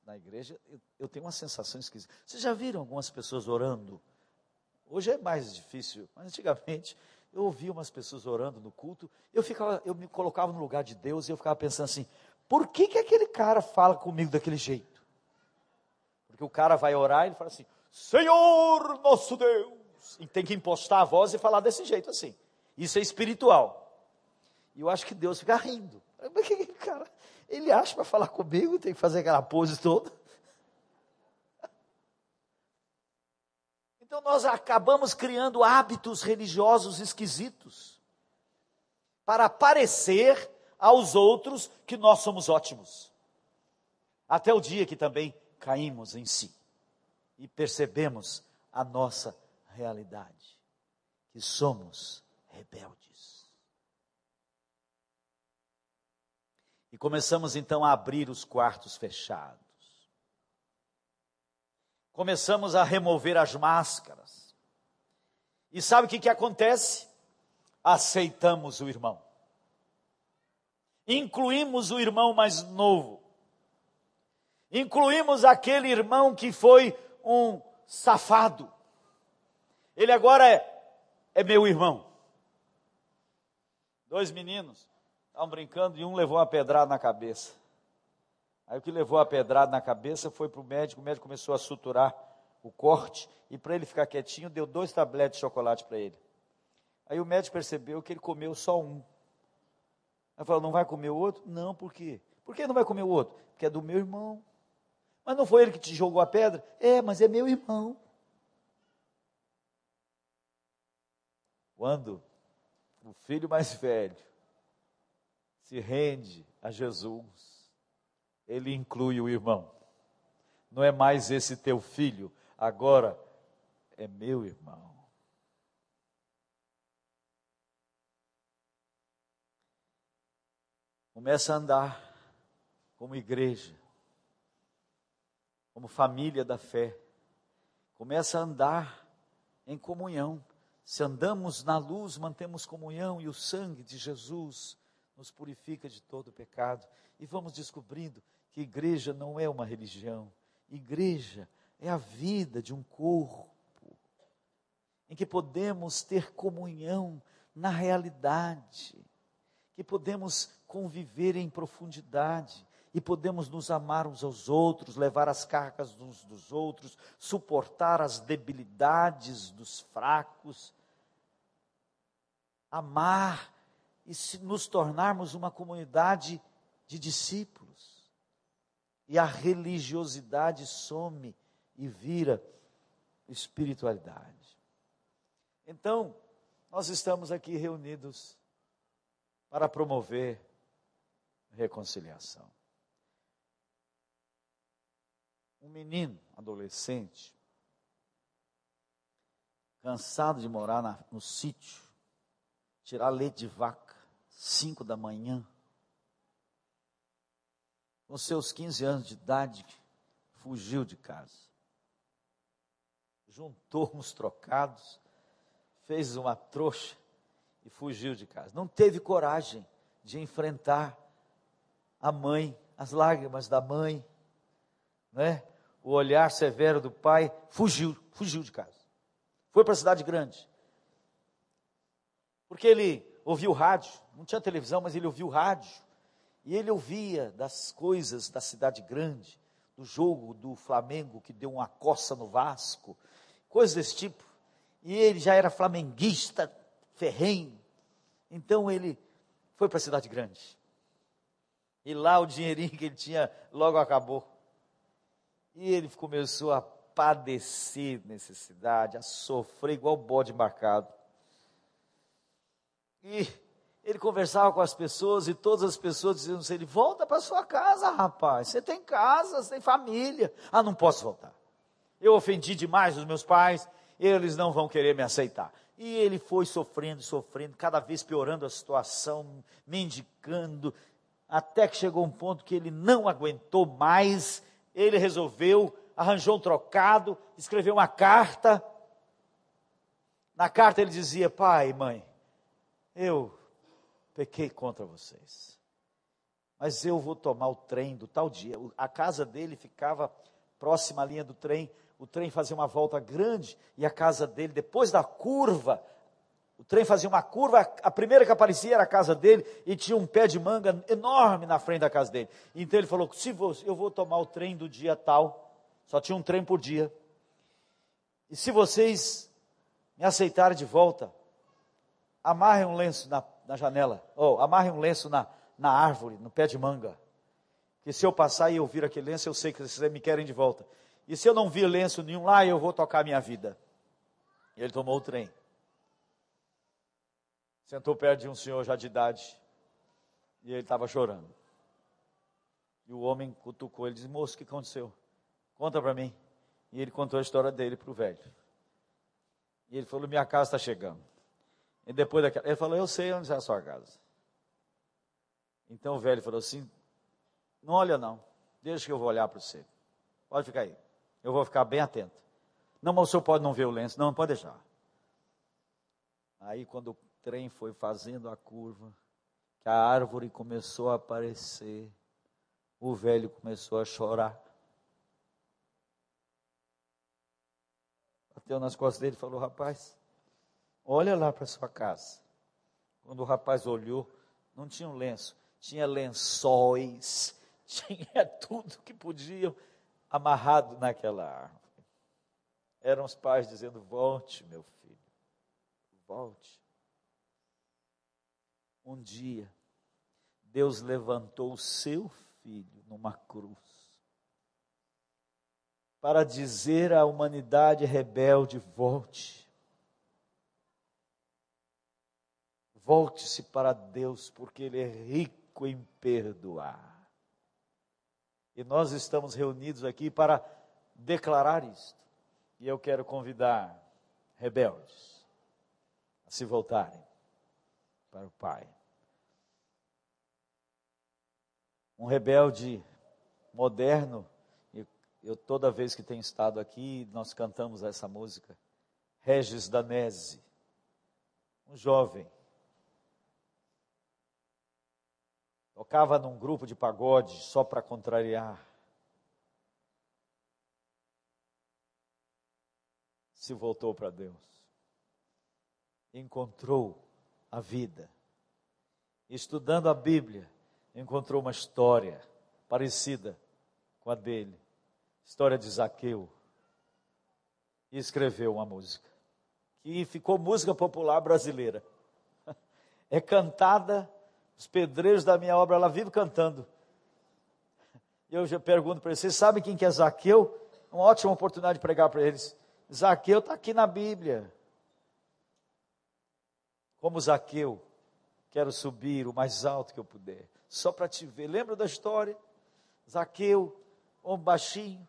na igreja, eu, eu, tenho uma sensação esquisita. Vocês já viram algumas pessoas orando? Hoje é mais difícil, mas antigamente eu ouvia umas pessoas orando no culto, eu ficava, eu me colocava no lugar de Deus e eu ficava pensando assim: por que, que aquele cara fala comigo daquele jeito? Porque o cara vai orar e ele fala assim: Senhor nosso Deus, e tem que impostar a voz e falar desse jeito assim. Isso é espiritual. E eu acho que Deus fica rindo. Cara, ele acha para falar comigo, tem que fazer aquela pose toda. Então nós acabamos criando hábitos religiosos esquisitos para parecer aos outros que nós somos ótimos. Até o dia que também caímos em si e percebemos a nossa realidade, que somos rebeldes. E começamos então a abrir os quartos fechados. Começamos a remover as máscaras. E sabe o que, que acontece? Aceitamos o irmão. Incluímos o irmão mais novo. Incluímos aquele irmão que foi um safado. Ele agora é, é meu irmão. Dois meninos estavam brincando e um levou uma pedrada na cabeça. Aí o que levou a pedrada na cabeça foi para o médico, o médico começou a suturar o corte e para ele ficar quietinho, deu dois tabletes de chocolate para ele. Aí o médico percebeu que ele comeu só um. Aí falou: não vai comer o outro? Não, por quê? Por que não vai comer o outro? Porque é do meu irmão. Mas não foi ele que te jogou a pedra? É, mas é meu irmão. Quando o filho mais velho se rende a Jesus, ele inclui o irmão. Não é mais esse teu filho, agora é meu irmão. Começa a andar como igreja, como família da fé. Começa a andar em comunhão. Se andamos na luz, mantemos comunhão e o sangue de Jesus nos purifica de todo pecado. E vamos descobrindo que igreja não é uma religião, igreja é a vida de um corpo em que podemos ter comunhão na realidade, que podemos conviver em profundidade e podemos nos amar uns aos outros, levar as cargas uns dos outros, suportar as debilidades dos fracos amar e nos tornarmos uma comunidade de discípulos. E a religiosidade some e vira espiritualidade. Então, nós estamos aqui reunidos para promover reconciliação. Um menino, adolescente, cansado de morar na, no sítio, tirar leite de vaca, cinco da manhã. Com seus 15 anos de idade, fugiu de casa. Juntou uns trocados, fez uma trouxa e fugiu de casa. Não teve coragem de enfrentar a mãe, as lágrimas da mãe, né? o olhar severo do pai, fugiu, fugiu de casa. Foi para a cidade grande. Porque ele ouviu rádio, não tinha televisão, mas ele ouviu rádio. E ele ouvia das coisas da cidade grande, do jogo do Flamengo que deu uma coça no Vasco, coisas desse tipo. E ele já era flamenguista, ferrenho. Então ele foi para a cidade grande. E lá o dinheirinho que ele tinha logo acabou. E ele começou a padecer necessidade, a sofrer igual bode embarcado. E ele conversava com as pessoas e todas as pessoas diziam assim: ele volta para sua casa, rapaz. Você tem casa, você tem família. Ah, não posso voltar. Eu ofendi demais os meus pais, eles não vão querer me aceitar. E ele foi sofrendo, sofrendo, cada vez piorando a situação, mendicando, até que chegou um ponto que ele não aguentou mais, ele resolveu, arranjou um trocado, escreveu uma carta. Na carta ele dizia: Pai, mãe, eu pequei contra vocês, mas eu vou tomar o trem do tal dia. A casa dele ficava próxima à linha do trem, o trem fazia uma volta grande e a casa dele, depois da curva, o trem fazia uma curva, a primeira que aparecia era a casa dele e tinha um pé de manga enorme na frente da casa dele. Então ele falou: se você, eu vou tomar o trem do dia tal, só tinha um trem por dia. E se vocês me aceitarem de volta, amarrem um lenço na, na janela, ou amarrem um lenço na, na árvore, no pé de manga. Que se eu passar e eu vir aquele lenço, eu sei que vocês me querem de volta. E se eu não vir lenço nenhum lá, eu vou tocar a minha vida. E ele tomou o trem sentou perto de um senhor já de idade e ele estava chorando. E o homem cutucou, ele disse: Moço, o que aconteceu? Conta para mim. E ele contou a história dele para o velho. E ele falou: Minha casa está chegando. E depois daquela, ele falou: Eu sei onde é a sua casa. Então o velho falou assim: Não olha não, deixa que eu vou olhar para você. Pode ficar aí, eu vou ficar bem atento. Não, mas o senhor pode não ver o lenço, não, pode deixar. Aí quando trem foi fazendo a curva, que a árvore começou a aparecer, o velho começou a chorar. Bateu nas costas dele e falou: Rapaz, olha lá para sua casa. Quando o rapaz olhou, não tinha um lenço, tinha lençóis, tinha tudo que podiam amarrado naquela árvore. Eram os pais dizendo: Volte, meu filho, volte. Um dia, Deus levantou o seu filho numa cruz para dizer à humanidade rebelde: volte. Volte-se para Deus, porque Ele é rico em perdoar. E nós estamos reunidos aqui para declarar isto. E eu quero convidar rebeldes a se voltarem para o Pai. um rebelde moderno. Eu, toda vez que tenho estado aqui, nós cantamos essa música. Regis Danese, um jovem. Tocava num grupo de pagode só para contrariar. Se voltou para Deus. Encontrou a vida. Estudando a Bíblia, encontrou uma história parecida com a dele, história de Zaqueu, e escreveu uma música, que ficou música popular brasileira. É cantada, os pedreiros da minha obra, ela vive cantando. E eu já pergunto para eles, vocês sabem quem que é Zaqueu? Uma ótima oportunidade de pregar para eles. Zaqueu está aqui na Bíblia. Como Zaqueu, quero subir o mais alto que eu puder só para te ver. Lembra da história? Zaqueu, homem baixinho,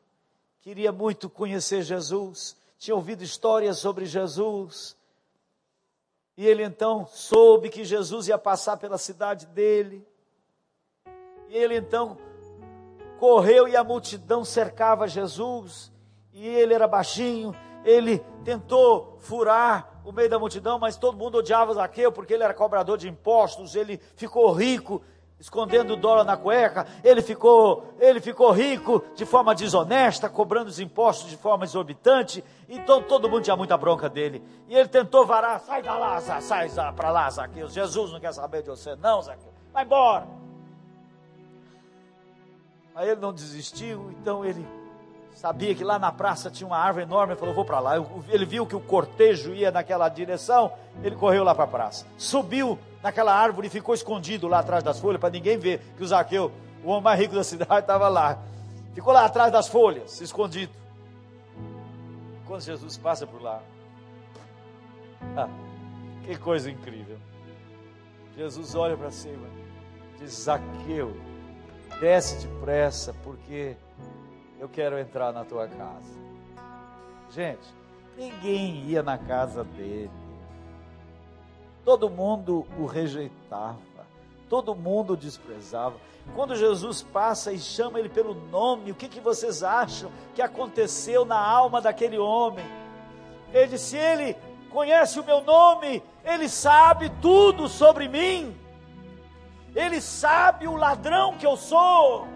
queria muito conhecer Jesus, tinha ouvido histórias sobre Jesus. E ele então soube que Jesus ia passar pela cidade dele. E ele então correu e a multidão cercava Jesus. E ele era baixinho, ele tentou furar o meio da multidão, mas todo mundo odiava Zaqueu porque ele era cobrador de impostos, ele ficou rico escondendo o dólar na cueca, ele ficou, ele ficou rico de forma desonesta, cobrando os impostos de forma exorbitante, então todo mundo tinha muita bronca dele. E ele tentou varar, sai da lá, sai para lá, Zaqueu. Jesus não quer saber de você, não, Zaqueu. Vai embora. Aí ele não desistiu, então ele sabia que lá na praça tinha uma árvore enorme, ele falou, vou para lá. Ele viu que o cortejo ia naquela direção, ele correu lá para a praça. Subiu naquela árvore e ficou escondido lá atrás das folhas para ninguém ver que o Zaqueu, o homem mais rico da cidade, estava lá. Ficou lá atrás das folhas, escondido. Quando Jesus passa por lá, ah, que coisa incrível. Jesus olha para cima, diz: Zaqueu, desce depressa, porque eu quero entrar na tua casa. Gente, ninguém ia na casa dele. Todo mundo o rejeitava, todo mundo o desprezava. Quando Jesus passa e chama ele pelo nome, o que, que vocês acham que aconteceu na alma daquele homem? Ele disse: Ele conhece o meu nome, ele sabe tudo sobre mim, ele sabe o ladrão que eu sou.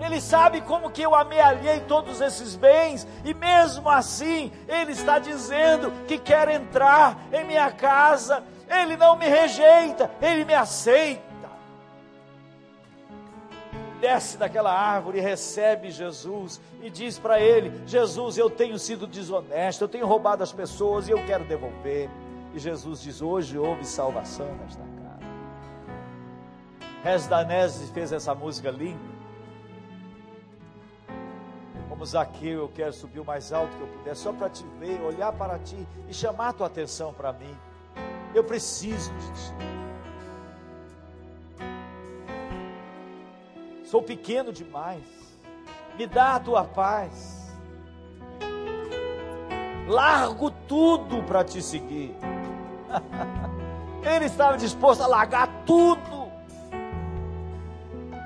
Ele sabe como que eu amealhei todos esses bens, e mesmo assim, Ele está dizendo que quer entrar em minha casa. Ele não me rejeita, Ele me aceita desce daquela árvore recebe Jesus e diz para ele: Jesus, eu tenho sido desonesto, eu tenho roubado as pessoas e eu quero devolver. E Jesus diz: Hoje houve salvação nesta casa. Rez Danese fez essa música linda. Como Zaqueu, eu quero subir o mais alto que eu puder, só para te ver, olhar para ti e chamar a tua atenção para mim. Eu preciso de ti. sou pequeno demais, me dá a tua paz. Largo tudo para te seguir. Ele estava disposto a largar tudo.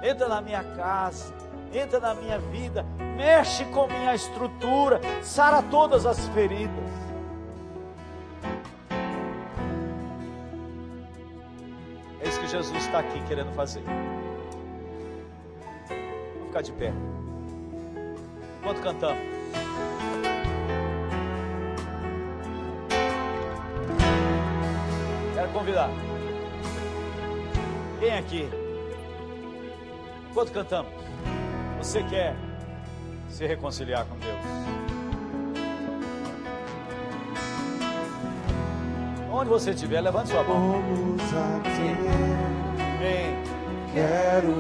Entra na minha casa, entra na minha vida, mexe com minha estrutura, sara todas as feridas. É isso que Jesus está aqui querendo fazer ficar de pé. Enquanto cantamos. Quero convidar. Quem aqui? Enquanto cantamos, você quer se reconciliar com Deus? Onde você estiver, levante sua mão. Vem.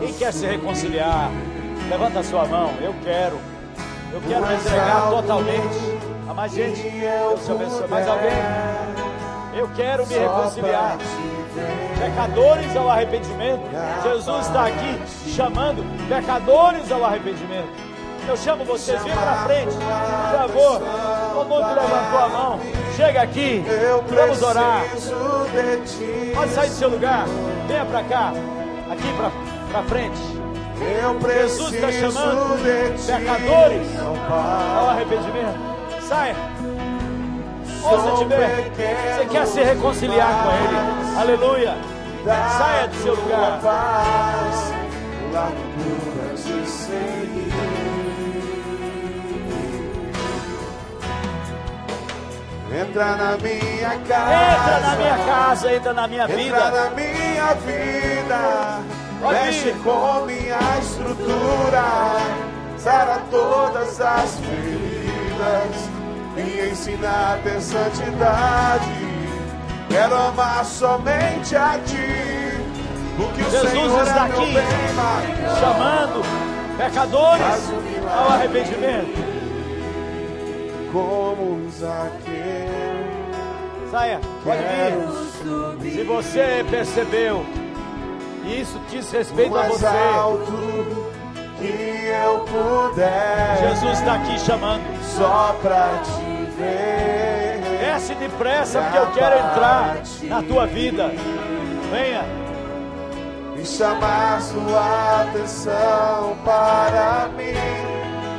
Quem quer se reconciliar? Levanta a sua mão, eu quero. Eu quero me entregar totalmente. A mais gente, Deus te abençoe. Mais alguém? Eu quero me reconciliar. Pecadores ao arrependimento. Jesus está aqui chamando pecadores ao arrependimento. Eu chamo vocês, vem para frente, por favor. Todo mundo que levantou a mão, chega aqui, vamos orar. Pode sair do seu lugar, venha para cá, aqui para frente. Jesus está chamando pecadores ao arrependimento. Saia. Onde você Você quer se reconciliar com Ele. Aleluia. Saia do seu lugar. Entra na minha casa. Entra na minha casa, entra na minha vida. Entra na minha vida mexe com minha estrutura, sara todas as feridas, me ensina a ter santidade. Quero amar somente a ti, porque o Jesus Senhor está é aqui bem chamando pecadores ao arrependimento. Como Zaqueu. Saia, pode vir. Se você percebeu isso diz respeito a você. que eu puder. Jesus está aqui chamando. Só para te ver. Desce depressa porque eu quero entrar na tua vida. Venha. E chamar sua atenção para mim.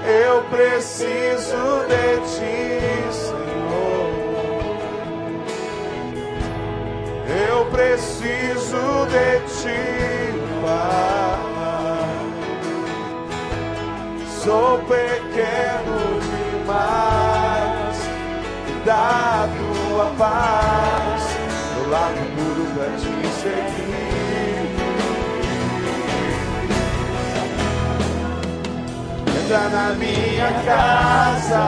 Eu preciso de ti, Senhor. Eu preciso de ti, Pai. Sou pequeno demais, dá tua paz, do lado puro pra te seguir. Entra na minha casa,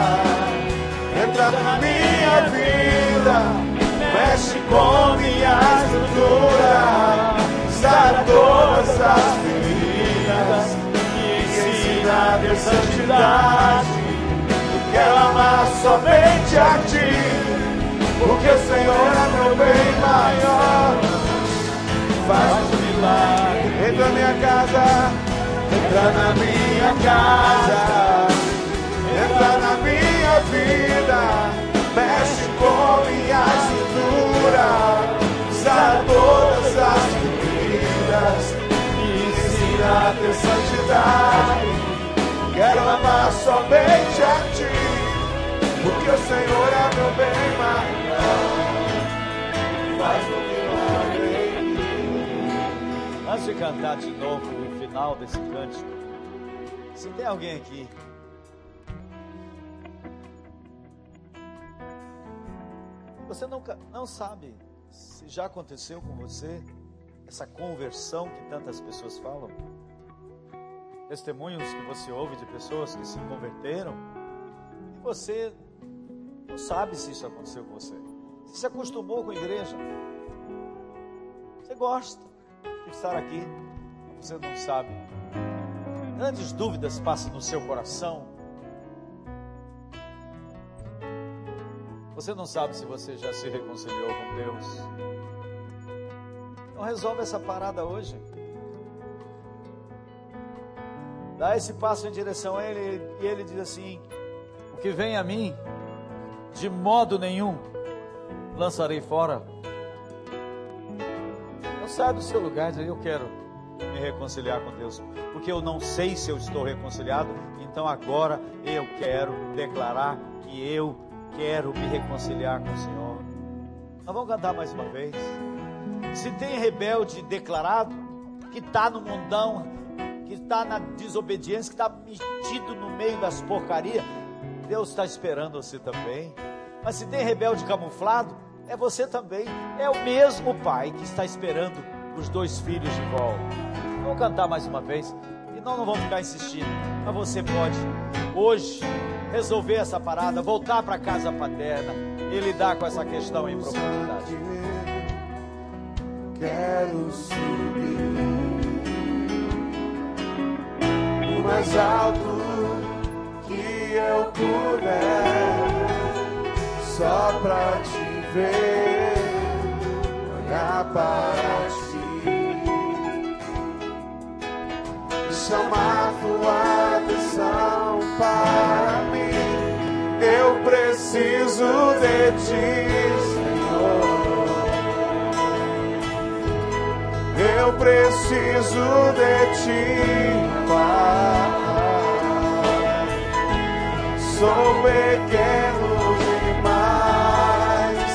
entra na minha vida mexe com minha estrutura, sara todas as feridas e ensina a santidade. Quero amar somente a ti, porque o Senhor é meu bem maior. Faz um milagre, entra na minha casa, entra na minha casa, entra na minha vida. Mexe com minha estrutura. sara todas as feridas, me ensina a ter santidade. Quero amar somente a ti, porque o Senhor é meu bem maior. Faz o milagre. Antes de cantar de novo o final desse cântico, se tem alguém aqui Você nunca não sabe se já aconteceu com você essa conversão que tantas pessoas falam. Testemunhos que você ouve de pessoas que se converteram e você não sabe se isso aconteceu com você. Você se acostumou com a igreja. Você gosta de estar aqui, você não sabe. Grandes dúvidas passam no seu coração Você não sabe se você já se reconciliou com Deus. Então resolve essa parada hoje. Dá esse passo em direção a Ele e Ele diz assim: O que vem a mim, de modo nenhum lançarei fora. Não saia do seu lugar e Eu quero me reconciliar com Deus, porque eu não sei se eu estou reconciliado, então agora eu quero declarar que eu quero me reconciliar com o Senhor. Nós vamos cantar mais uma vez. Se tem rebelde declarado, que está no mundão, que está na desobediência, que está metido no meio das porcarias, Deus está esperando você também. Mas se tem rebelde camuflado, é você também. É o mesmo pai que está esperando os dois filhos de volta. Vamos cantar mais uma vez. E nós não vamos ficar insistindo. Mas você pode, hoje, resolver essa parada, voltar para casa paterna e lidar com essa questão em profundidade. Quero subir mais alto eu puder, só pra te ver, olhar para ti. chamar tua atenção para mim. Eu preciso de ti, Senhor. Eu preciso de ti, Pai. Sou pequeno demais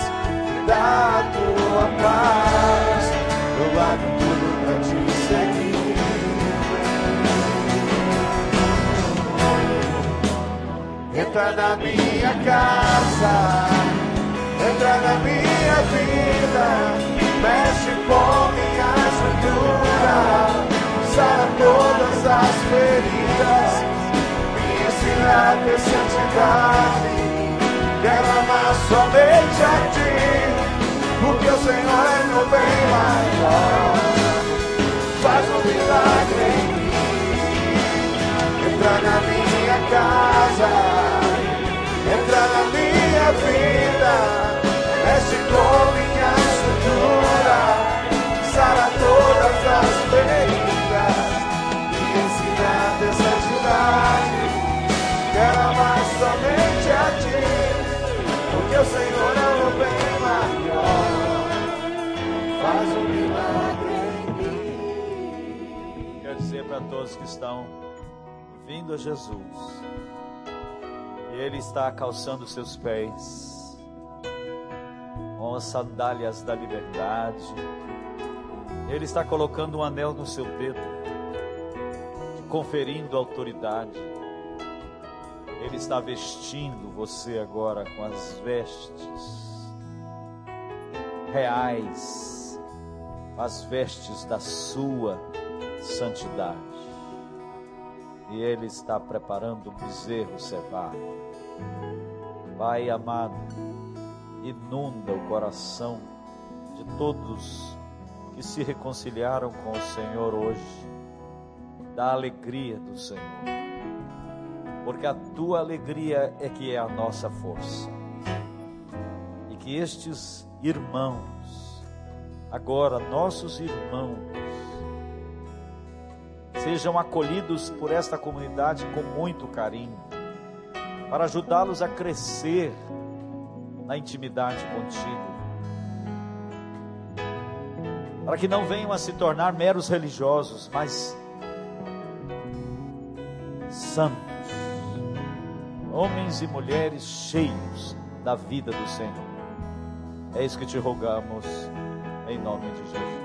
da tua paz. Eu largo tudo pra te seguir. Entra na minha casa, entra na minha vida, mexe com minha estrutura, sara todas as feridas, me ensina a ter santidade, quero amar somente a ti, porque o Senhor é meu bem maior, faz um milagre para todos que estão vindo a Jesus e Ele está calçando seus pés com as sandálias da liberdade. Ele está colocando um anel no seu dedo, conferindo autoridade. Ele está vestindo você agora com as vestes reais, as vestes da sua santidade. E Ele está preparando um bezerro cevado Pai amado, inunda o coração de todos que se reconciliaram com o Senhor hoje, da alegria do Senhor, porque a tua alegria é que é a nossa força, e que estes irmãos, agora nossos irmãos, sejam acolhidos por esta comunidade com muito carinho para ajudá-los a crescer na intimidade contigo. para que não venham a se tornar meros religiosos, mas santos, homens e mulheres cheios da vida do Senhor. É isso que te rogamos, em nome de Jesus.